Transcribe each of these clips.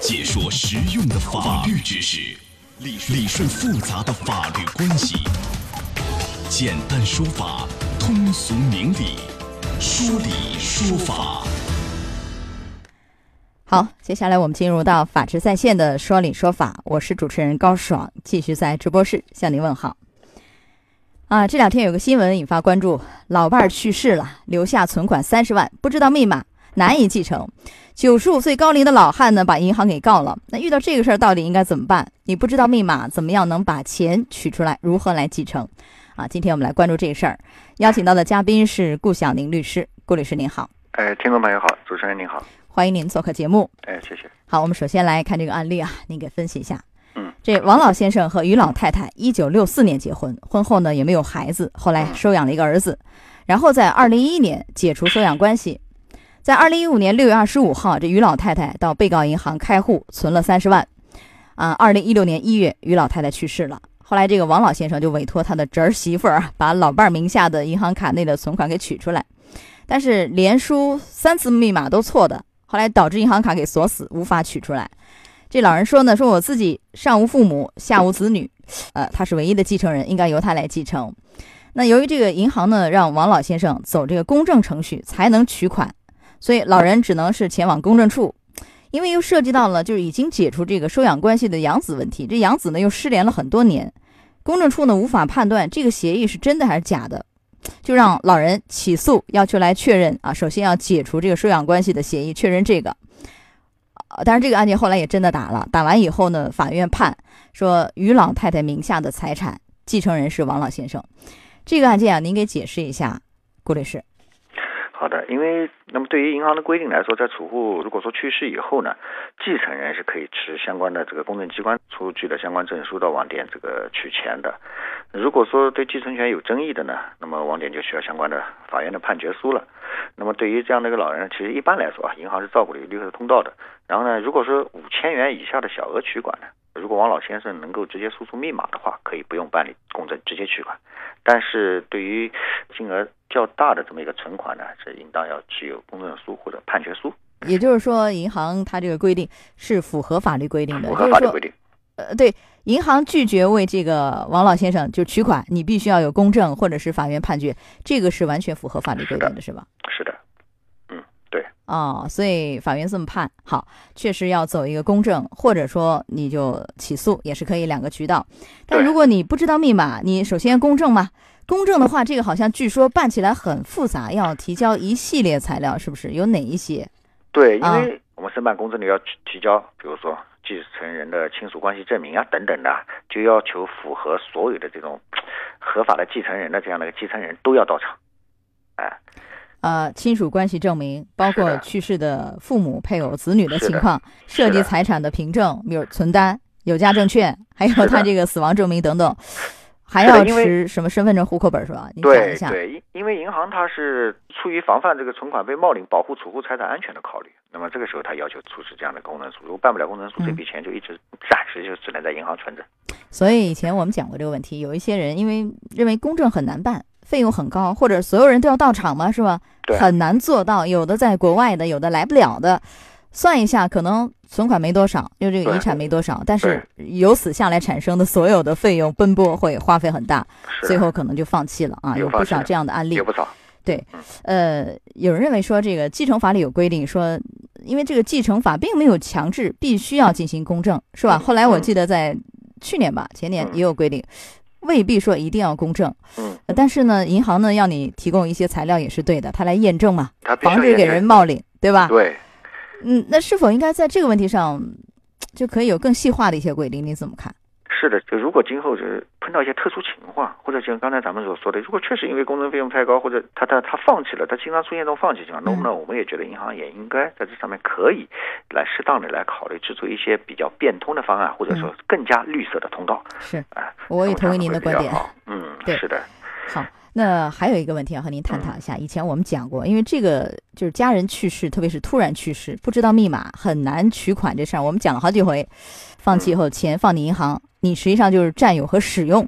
解说实用的法律知识，理理顺复杂的法律关系，简单说法，通俗明理，说理说法。好，接下来我们进入到法治在线的说理说法，我是主持人高爽，继续在直播室向您问好。啊，这两天有个新闻引发关注，老伴儿去世了，留下存款三十万，不知道密码，难以继承。九十五岁高龄的老汉呢，把银行给告了。那遇到这个事儿，到底应该怎么办？你不知道密码，怎么样能把钱取出来？如何来继承？啊，今天我们来关注这个事儿，邀请到的嘉宾是顾晓宁律师，顾律师您好。哎，听众朋友好，主持人您好，欢迎您做客节目。哎，谢谢。好，我们首先来看这个案例啊，您给分析一下。嗯，这王老先生和于老太太一九六四年结婚，婚后呢也没有孩子，后来收养了一个儿子，然后在二零一一年解除收养关系，在二零一五年六月二十五号，这于老太太到被告银行开户存了三十万，啊，二零一六年一月于老太太去世了，后来这个王老先生就委托他的侄儿媳妇儿把老伴儿名下的银行卡内的存款给取出来，但是连输三次密码都错的，后来导致银行卡给锁死，无法取出来。这老人说呢，说我自己上无父母，下无子女，呃，他是唯一的继承人，应该由他来继承。那由于这个银行呢，让王老先生走这个公证程序才能取款，所以老人只能是前往公证处。因为又涉及到了就是已经解除这个收养关系的养子问题，这养子呢又失联了很多年，公证处呢无法判断这个协议是真的还是假的，就让老人起诉，要求来确认啊，首先要解除这个收养关系的协议，确认这个。呃，但是这个案件后来也真的打了，打完以后呢，法院判说于老太太名下的财产继承人是王老先生。这个案件啊，您给解释一下，顾律师。好的，因为那么对于银行的规定来说，在储户如果说去世以后呢，继承人是可以持相关的这个公证机关出具的相关证书到网点这个取钱的。如果说对继承权有争议的呢，那么网点就需要相关的法院的判决书了。那么对于这样的一个老人，其实一般来说啊，银行是照顾有绿色通道的。然后呢，如果说五千元以下的小额取款呢，如果王老先生能够直接输出密码的话，可以不用办理公证，直接取款。但是对于金额较大的这么一个存款呢，是应当要持有公证书或者判决书。也就是说，银行它这个规定是符合法律规定的，符合法律规定。呃，对，银行拒绝为这个王老先生就取款，你必须要有公证或者是法院判决，这个是完全符合法律规定的，是吧？是的。嗯，对。哦，所以法院这么判，好，确实要走一个公证，或者说你就起诉也是可以，两个渠道。但如果你不知道密码，你首先公证嘛。公证的话，这个好像据说办起来很复杂，要提交一系列材料，是不是？有哪一些？对，因为我们申办公证的要提交，比如说继承人的亲属关系证明啊等等的，就要求符合所有的这种合法的继承人的这样的一个继承人都要到场。哎，呃，亲属关系证明包括去世的父母、配偶、子女的情况，涉及财产的凭证，比如存单、有价证券，还有他这个死亡证明等等。还要持什么身份证、户口本是吧？你讲一下。对对，因因为银行它是出于防范这个存款被冒领、保护储户财产安全的考虑，那么这个时候他要求出示这样的公证书。如果办不了公证书，这笔钱就一直暂时就只能在银行存着。所以以前我们讲过这个问题，有一些人因为认为公证很难办，费用很高，或者所有人都要到场嘛，是吧？很难做到。有的在国外的，有的来不了的。算一下，可能存款没多少，就这个遗产没多少，但是由此下来产生的所有的费用奔波会花费很大，最后可能就放弃了啊，有不少这样的案例。有不少。对，呃，有人认为说这个继承法里有规定说，因为这个继承法并没有强制必须要进行公证，是吧？后来我记得在去年吧，前年也有规定，未必说一定要公证。嗯。但是呢，银行呢要你提供一些材料也是对的，他来验证嘛，防止给人冒领，对吧？对。嗯，那是否应该在这个问题上就可以有更细化的一些规定？你怎么看？是的，就如果今后是碰到一些特殊情况，或者像刚才咱们所说的，如果确实因为工程费用太高，或者他他他放弃了，他经常出现这种放弃情况，那么我们也觉得银行也应该在这上面可以来适当的来考虑制作一些比较变通的方案，或者说更加绿色的通道。是，哎，我也同意您的观点。嗯，对，是的。好。那还有一个问题要和您探讨一下。以前我们讲过，因为这个就是家人去世，特别是突然去世，不知道密码很难取款这事儿，我们讲了好几回。放弃以后，钱放你银行，你实际上就是占有和使用，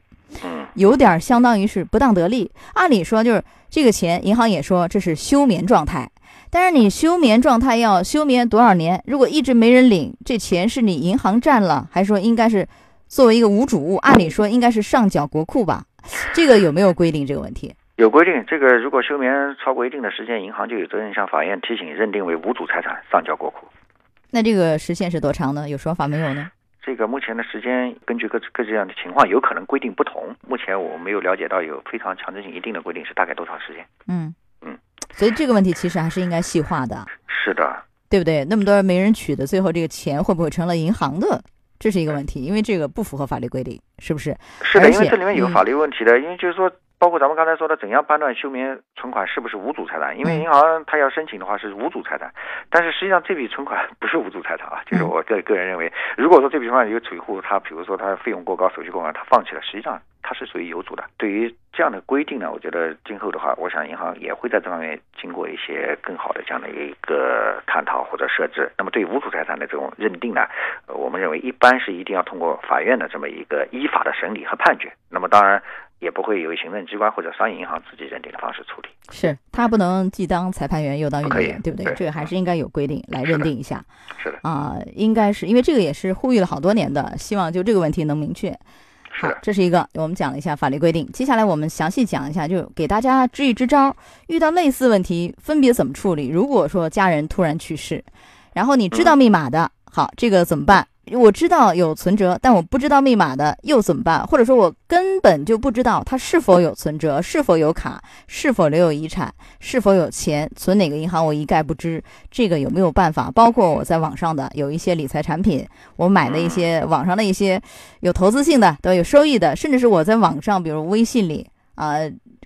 有点相当于是不当得利。按理说，就是这个钱，银行也说这是休眠状态，但是你休眠状态要休眠多少年？如果一直没人领，这钱是你银行占了，还是说应该是作为一个无主物？按理说应该是上缴国库吧？这个有没有规定这个问题？有规定，这个如果休眠超过一定的时间，银行就有责任向法院提醒认定为无主财产，上交国库。那这个时限是多长呢？有说法没有呢？这个目前的时间根据各各这样的情况，有可能规定不同。目前我没有了解到有非常强制性一定的规定是大概多长时间。嗯嗯，所以这个问题其实还是应该细化的。是的，对不对？那么多人没人取的，最后这个钱会不会成了银行的？这是一个问题，因为这个不符合法律规定，是不是？是的，因为这里面有法律问题的，因为就是说。包括咱们刚才说的，怎样判断休眠存款是不是无主财产？因为银行它要申请的话是无主财产，但是实际上这笔存款不是无主财产啊。就是我个个人认为，如果说这笔存款有储户，他比如说他费用过高、手续过高，他放弃了，实际上他是属于有主的。对于这样的规定呢，我觉得今后的话，我想银行也会在这方面经过一些更好的这样的一个探讨或者设置。那么对无主财产的这种认定呢，我们认为一般是一定要通过法院的这么一个依法的审理和判决。那么当然。也不会由行政机关或者商业银行自己认定的方式处理，是他不能既当裁判员又当运动员，对不对？这个还是应该有规定来认定一下。是的啊，应该是因为这个也是呼吁了好多年的，希望就这个问题能明确。好，这是一个我们讲了一下法律规定，接下来我们详细讲一下，就给大家支一支招，遇到类似问题分别怎么处理。如果说家人突然去世，然后你知道密码的，好，这个怎么办？我知道有存折，但我不知道密码的又怎么办？或者说，我根本就不知道他是否有存折，是否有卡，是否留有遗产，是否有钱存哪个银行，我一概不知。这个有没有办法？包括我在网上的有一些理财产品，我买的一些网上的一些有投资性的都有收益的，甚至是我在网上，比如微信里啊、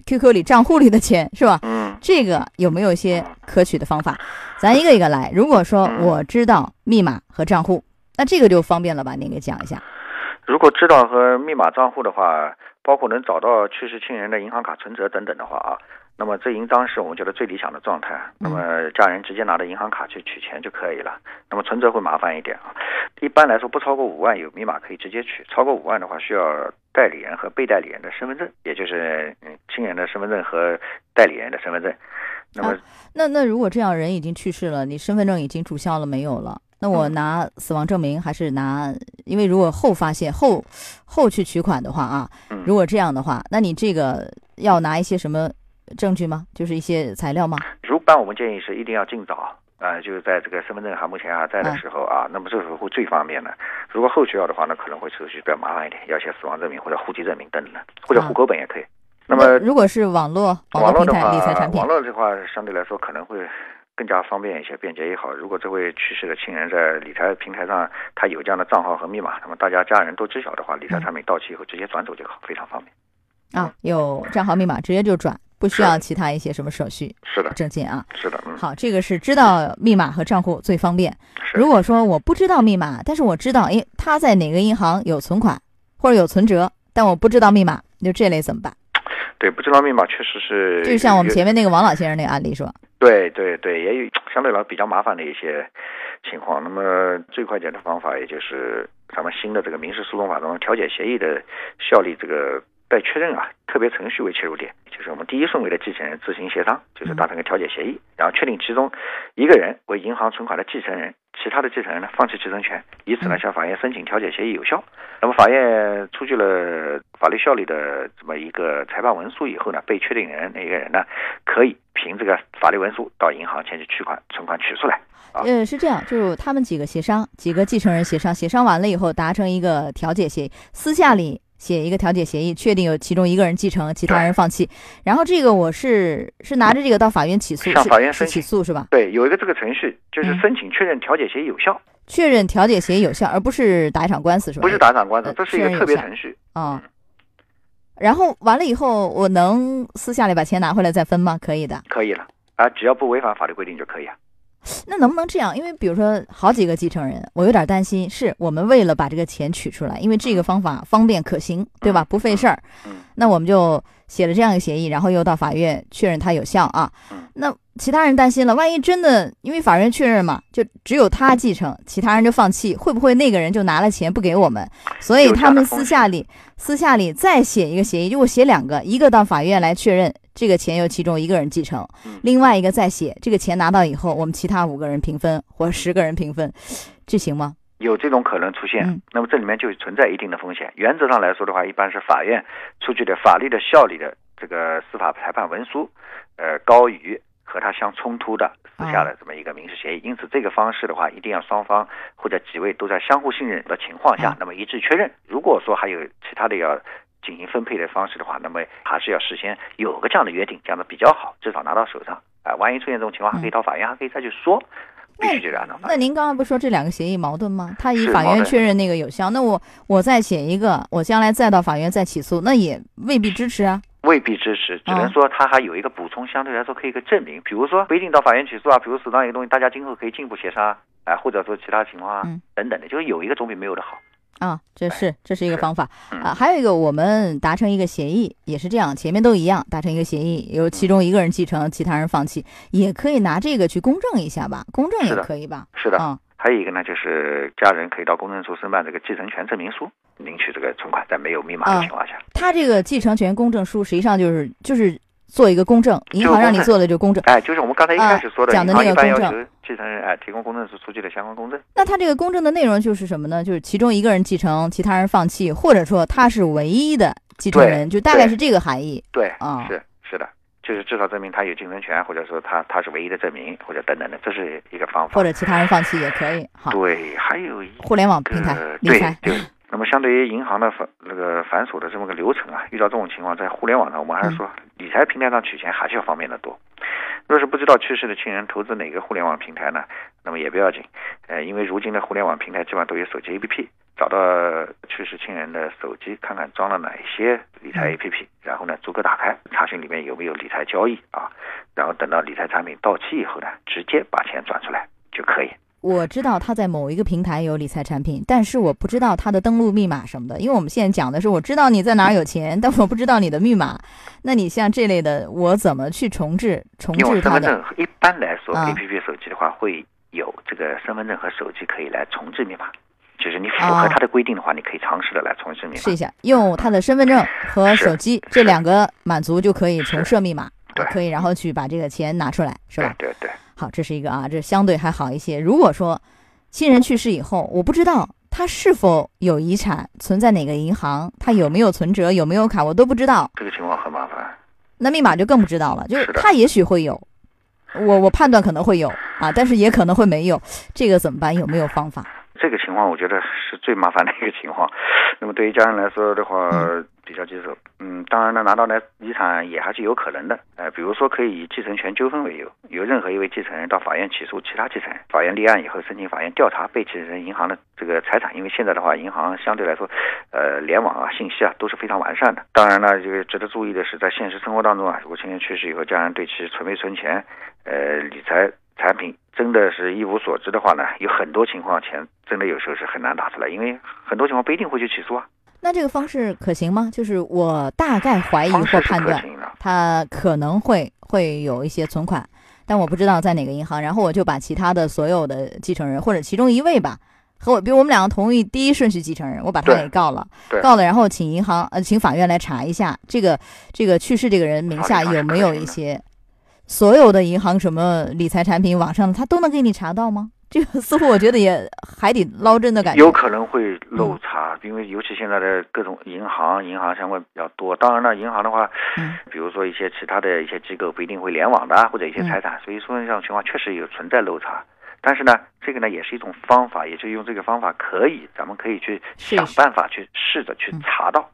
QQ 里账户里的钱，是吧？嗯，这个有没有一些可取的方法？咱一个一个来。如果说我知道密码和账户。那这个就方便了吧？您给讲一下。如果知道和密码账户的话，包括能找到去世亲人的银行卡存折等等的话啊，那么这应当是我们觉得最理想的状态。那么家人直接拿着银行卡去取钱就可以了。那么存折会麻烦一点啊。一般来说，不超过五万有密码可以直接取；超过五万的话，需要代理人和被代理人的身份证，也就是嗯亲人的身份证和代理人的身份证。那么，那那如果这样人已经去世了，你身份证已经注销了没有了？那我拿死亡证明还是拿？因为如果后发现后后去取款的话啊，如果这样的话，那你这个要拿一些什么证据吗？就是一些材料吗？如般我们建议是一定要尽早啊，就是在这个身份证还目前还在的时候啊，那么这时候会最方便的。如果后续要的话，那可能会手续比较麻烦一点，要写死亡证明或者户籍证明等等的，或者户口本也可以。那么如果是网络网络平台理财产品，网络的话相对来说可能会。更加方便一些，便捷也好。如果这位去世的亲人在理财平台上，他有这样的账号和密码，那么大家家人都知晓的话，理财产品到期以后直接转走就好，非常方便。啊，有账号密码直接就转，不需要其他一些什么手续。是的，证件啊。是的，嗯。好，这个是知道密码和账户最方便。如果说我不知道密码，但是我知道，哎，他在哪个银行有存款或者有存折，但我不知道密码，就这类怎么办？对，不知道密码确实是。就像我们前面那个王老先生那个案例是吧？对对对，也有相对来说比较麻烦的一些情况。那么最快捷的方法，也就是咱们新的这个民事诉讼法中调解协议的效力这个待确认啊，特别程序为切入点，就是我们第一顺位的继承人自行协商，就是达成个调解协议，然后确定其中一个人为银行存款的继承人，其他的继承人呢放弃继承权，以此呢向法院申请调解协议有效。那么法院出具了法律效力的这么一个裁判文书以后呢，被确定人那个人呢可以。凭这个法律文书到银行前去取款，存款取出来。呃，是这样，就是他们几个协商，几个继承人协商，协商完了以后达成一个调解协议，私下里写一个调解协议，确定有其中一个人继承，其他人放弃。然后这个我是是拿着这个到法院起诉，向法院申起诉是吧？对，有一个这个程序，就是申请确认调解协议有效，确认调解协议有效，而不是打一场官司是吧？不是打一场官司，这是一个特别程序啊。然后完了以后，我能私下里把钱拿回来再分吗？可以的，可以了啊，只要不违反法律规定就可以啊。那能不能这样？因为比如说好几个继承人，我有点担心，是我们为了把这个钱取出来，因为这个方法方便可行，对吧？不费事儿。嗯。那我们就写了这样一个协议，然后又到法院确认它有效啊。那其他人担心了，万一真的因为法院确认嘛，就只有他继承，其他人就放弃，会不会那个人就拿了钱不给我们？所以他们私下里私下里再写一个协议，就我写两个，一个到法院来确认这个钱由其中一个人继承，嗯另外一个再写这个钱拿到以后，我们其他五个人平分或者十个人平分，这行吗？有这种可能出现嗯，那么这里面就存在一定的风险。原则上来说的话，一般是法院出具的法律的效力的这个司法裁判文书，呃，高于和它相冲突的私下的这么一个民事协议。因此，这个方式的话，一定要双方或者几位都在相互信任的情况下嗯，那么一致确认。如果说还有其他的要进行分配的方式的话，那么还是要事先有个这样的约定，这样的比较好，至少拿到手上。啊、万一出现这种情况，还可以到法院，还可以再去说，必须就是按照法那。您刚刚不是说这两个协议矛盾吗？他以法院确认那个有效，那我我再写一个，我将来再到法院再起诉，那也未必支持啊。未必支持，只能说他还有一个补充，相对来说可以一个证明，比如说不一定到法院起诉啊，比如手上一个东西，大家今后可以进一步协商啊，啊，或者说其他情况啊嗯等等的，就是有一个总比没有的好。啊，这是这是一个方法嗯啊，还有一个我们达成一个协议，也是这样，前面都一样，达成一个协议，由其中一个人继承，其他人放弃，也可以拿这个去公证一下吧，公证也可以吧？是的，啊，还有一个呢，就是家人可以到公证处申办这个继承权证明书，领取这个存款，在没有密码的啊情况下。他这个继承权公证书实际上就是就是做一个公证，银行让你做的就公证。哎，就是我们刚才一开始说的，啊讲的那个公证求继承人哎提供公证处出具的相关公证。那他这个公证的内容就是什么呢？就是其中一个人继承，其他人放弃，或者说他是唯一的继承人，就大概是这个含义。对，啊是是的，就是至少证明他有继承权，或者说他他是唯一的证明，或者等等的，这是一个方法。或者其他人放弃也可以。好，对，还有一互联网平台理财，对。那么，相对于银行的繁那个繁琐的这么个流程啊，遇到这种情况，在互联网上，我们还是说理财平台上取钱还是要方便的多。若是不知道去世的亲人投资哪个互联网平台呢，那么也不要紧，呃，因为如今的互联网平台基本上都有手机 APP，找到去世亲人的手机，看看装了哪一些理财 APP，然后呢逐个打开，查询里面有没有理财交易啊，然后等到理财产品到期以后呢，直接把钱转出来就可以。我知道他在某一个平台有理财产品，但是我不知道他的登录密码什么的，因为我们现在讲的是我知道你在哪儿有钱，但我不知道你的密码。那你像这类的，我怎么去重置重置它的？身份证，一般来说啊，A P P 手机的话会有这个身份证和手机可以来重置密码，就是你符啊合它的规定的话，你可以尝试的来重置密码。试一下，用他的身份证和手机这两个满足就可以重设密码，对可以然后去把这个钱拿出来，是吧？对对对，好，这是一个啊，这相对还好一些。如果说亲人去世以后，我不知道他是否有遗产，存在哪个银行，他有没有存折，有没有卡，我都不知道。这个情况很麻烦。那密码就更不知道了，就是他也许会有，我我判断可能会有啊，但是也可能会没有，这个怎么办？有没有方法？这个情况我觉得是最麻烦的一个情况。那么对于家人来说的话，比较棘手。嗯，当然呢，拿到来遗产也还是有可能的。呃，比如说可以以继承权纠纷为由，由任何一位继承人到法院起诉其他继承人，法院立案以后，申请法院调查被继承人银行的这个财产。因为现在的话，银行相对来说，呃，联网啊、信息啊都是非常完善的。当然呢，这个值得注意的是，在现实生活当中啊，如果亲人去世以后，家人对其存没存钱，呃，理财产品真的是一无所知的话呢，有很多情况钱真的有时候是很难打出来，因为很多情况不一定会去起诉啊。那这个方式可行吗？就是我大概怀疑或判断他可能会会有一些存款，但我不知道在哪个银行，然后我就把其他的所有的继承人或者其中一位吧。和我，比如我们两个同意第一顺序继承人，我把他给告了，告了，然后请银行呃，请法院来查一下这个这个去世这个人名下有没有一些所有的银行什么理财产品网上的，他都能给你查到吗？这个似乎我觉得也海底捞针的感觉。有可能会漏查，因为尤其现在的各种银行，银行相关比较多。当然了，银行的话，嗯比如说一些其他的一些机构不一定会联网的啊，或者一些财产，所以说这种情况确实有存在漏查。但是呢，这个呢也是一种方法，也就用这个方法可以，咱们可以去想办法去试着去嗯查到。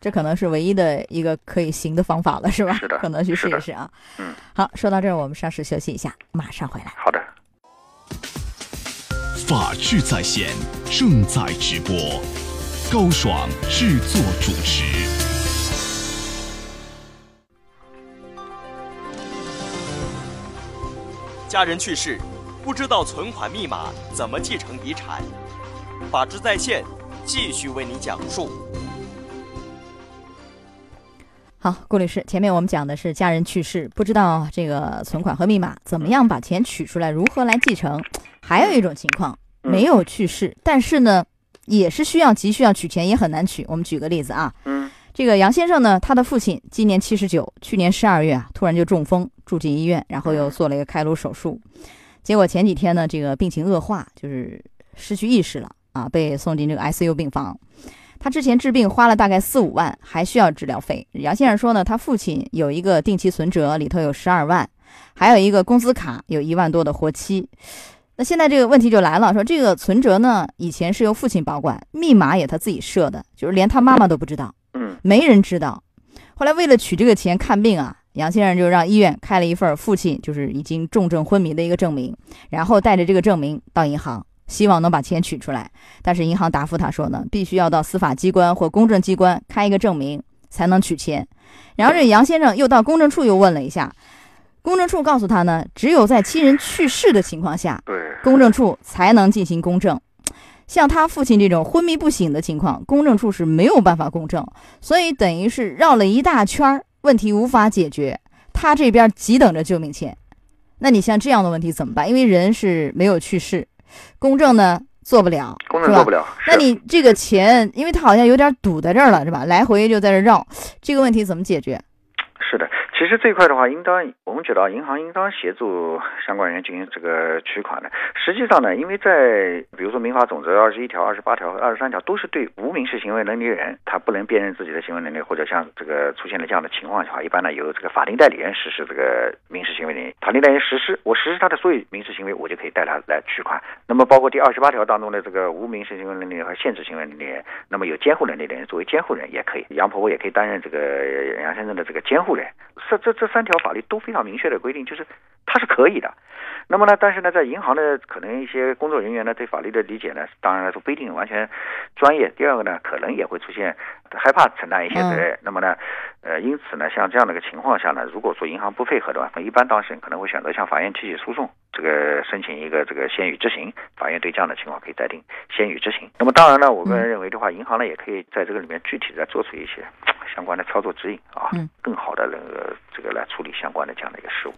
这可能是唯一的一个可以行的方法了，是吧？是的可能去试一试啊。嗯，好，说到这儿，我们稍事休息一下，马上回来。好的。法治在线正在直播，高爽制作主持。家人去世，不知道存款密码怎么继承遗产？法治在线继续为您讲述。好，顾律师，前面我们讲的是家人去世，不知道这个存款和密码，怎么样把钱取出来，如何来继承？还有一种情况，没有去世，但是呢，也是需要急需要取钱，也很难取。我们举个例子啊，嗯这个杨先生呢，他的父亲今年七十九，去年十二月啊，突然就中风住进医院，然后又做了一个开颅手术，结果前几天呢，这个病情恶化，就是失去意识了啊，被送进这个 ICU 病房。他之前治病花了大概四五万，还需要治疗费。杨先生说呢，他父亲有一个定期存折，里头有十二万，还有一个工资卡有一万多的活期。那现在这个问题就来了，说这个存折呢，以前是由父亲保管，密码也他自己设的，就是连他妈妈都不知道，嗯，没人知道。后来为了取这个钱看病啊，杨先生就让医院开了一份父亲就是已经重症昏迷的一个证明，然后带着这个证明到银行。希望能把钱取出来，但是银行答复他说呢，必须要到司法机关或公证机关开一个证明才能取钱。然后这杨先生又到公证处又问了一下，公证处告诉他呢，只有在亲人去世的情况下，对，公证处才能进行公证。像他父亲这种昏迷不醒的情况，公证处是没有办法公证，所以等于是绕了一大圈儿，问题无法解决。他这边急等着救命钱，那你像这样的问题怎么办？因为人是没有去世。公证呢做不了，公证做不了。那你这个钱，因为他好像有点堵在这儿了，是吧？来回就在这绕，这个问题怎么解决？其实这一块的话，应当我们觉得银行应当协助相关人员进行这个取款的。实际上呢，因为在比如说民法总则二十一条、二十八条和二十三条，都是对无民事行为能力人，他不能辨认自己的行为能力，或者像这个出现了这样的情况的话，一般呢由这个法定代理人实施这个民事行为能力。法定代理人实施，我实施他的所有民事行为，我就可以带他来取款。那么包括第二十八条当中的这个无民事行为能力和限制行为能力，那么有监护能力的人作为监护人也可以，杨婆婆也可以担任这个杨先生的这个监护人。这这这三条法律都非常明确的规定，就是它是可以的。那么呢，但是呢，在银行的可能一些工作人员呢，对法律的理解呢，当然来说不一定完全专业。第二个呢，可能也会出现害怕承担一些责任。那么呢，呃，因此呢，像这样的一个情况下呢，如果说银行不配合的话，一般当事人可能会选择向法院提起诉讼，这个申请一个这个先予执行。法院对这样的情况可以裁定先予执行。那么当然呢，我个人认为的话，银行呢也可以在这个里面具体再做出一些相关的操作指引啊，更好的那个这个来处理相关的这样的一个事务。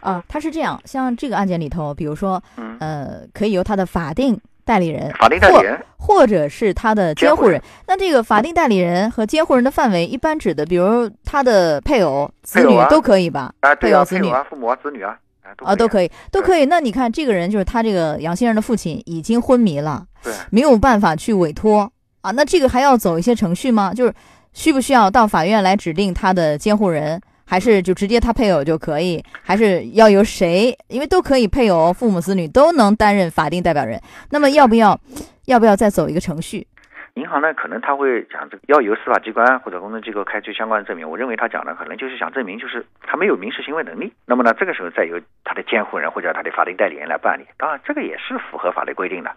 啊，他是这样，像这个案件里头，比如说，嗯呃，可以由他的法定代理人，法定代理人，或者是他的监护人。那这个法定代理人和监护人的范围，一般指的，比如他的配偶、子女都可以吧？啊，配偶、子女啊，父母啊，子女啊，啊，都可以，都可以。那你看，这个人就是他这个杨先生的父亲，已经昏迷了，对，没有办法去委托啊。那这个还要走一些程序吗？就是需不需要到法院来指定他的监护人？还是就直接他配偶就可以，还是要由谁？因为都可以，配偶、父母、子女都能担任法定代表人。那么要不要，要不要再走一个程序？银行呢，可能他会讲这个要由司法机关或者公证机构开具相关的证明。我认为他讲的可能就是想证明，就是他没有民事行为能力。那么呢，这个时候再由他的监护人或者他的法定代理人来办理。当然，这个也是符合法律规定的。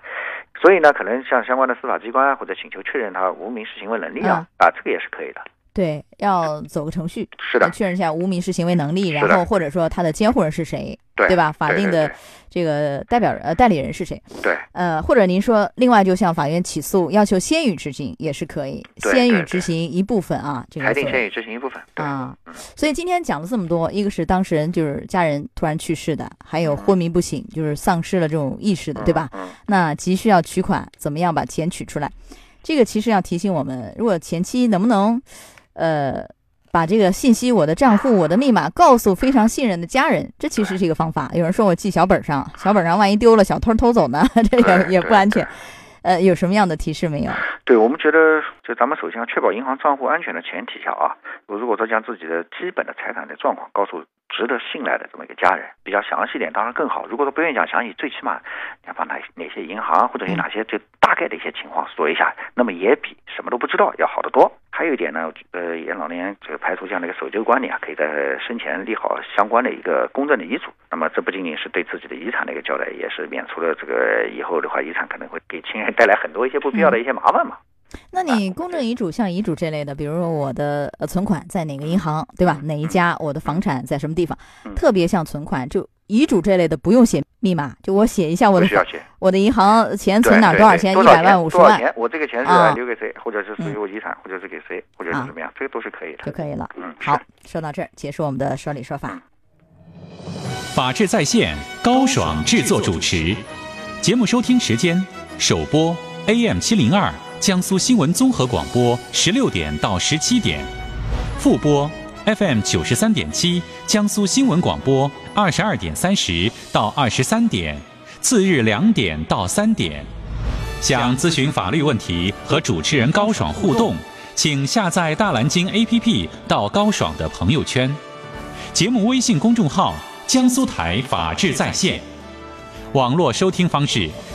所以呢，可能向相关的司法机关或者请求确认他无民事行为能力啊，啊，这个也是可以的。对，要走个程序，是的，确认一下无民事行为能力，然后或者说他的监护人是谁，对吧？法定的这个代表人呃代理人是谁？对，呃，或者您说另外就向法院起诉，要求先予执行也是可以，先予执行一部分啊，这个裁定先予执行一部分啊。所以今天讲了这么多，一个是当事人就是家人突然去世的，还有昏迷不醒就是丧失了这种意识的，对吧？那急需要取款，怎么样把钱取出来？这个其实要提醒我们，如果前期能不能。呃，把这个信息、我的账户、我的密码告诉非常信任的家人，这其实是一个方法。有人说我记小本上，小本上万一丢了，小偷偷走呢，这也也不安全。呃，有什么样的提示没有？对我们觉得，就咱们首先要确保银行账户安全的前提下啊，我如果说将自己的基本的财产的状况告诉值得信赖的这么一个家人，比较详细点当然更好。如果说不愿意讲详细，最起码要把哪哪些银行或者有哪些就大概的一些情况说一下，那么也比什么都不知道要好得多。还有一点呢，呃，严老年这个排除这样的一个守旧观念啊，可以在生前立好相关的一个公证的遗嘱。那么这不仅仅是对自己的遗产的一个交代，也是免除了这个以后的话遗产可能会给亲人带来很多一些不必要的一些麻烦嘛。那你公证遗嘱像遗嘱这类的，比如说我的呃存款在哪个银行，对吧？哪一家？我的房产在什么地方？特别像存款就。遗嘱这类的不用写密码，就我写一下我的我的银行钱存哪多少钱，一百万五十万，我这个钱是留给谁，或者是属于我遗产，或者是给谁，或者是怎么样，这个都是可以的，就可以了。嗯，好，说到这儿，结束我们的说理说法。法治在线，高爽制作主持，节目收听时间：首播 AM 七零二。江苏新闻综合广播十六点到十七点，复播 FM 九十三点七江苏新闻广播二十二点三十到二十三点，次日两点到三点。想咨询法律问题和主持人高爽互动，请下载大蓝鲸 APP 到高爽的朋友圈。节目微信公众号：江苏台法治在线。网络收听方式：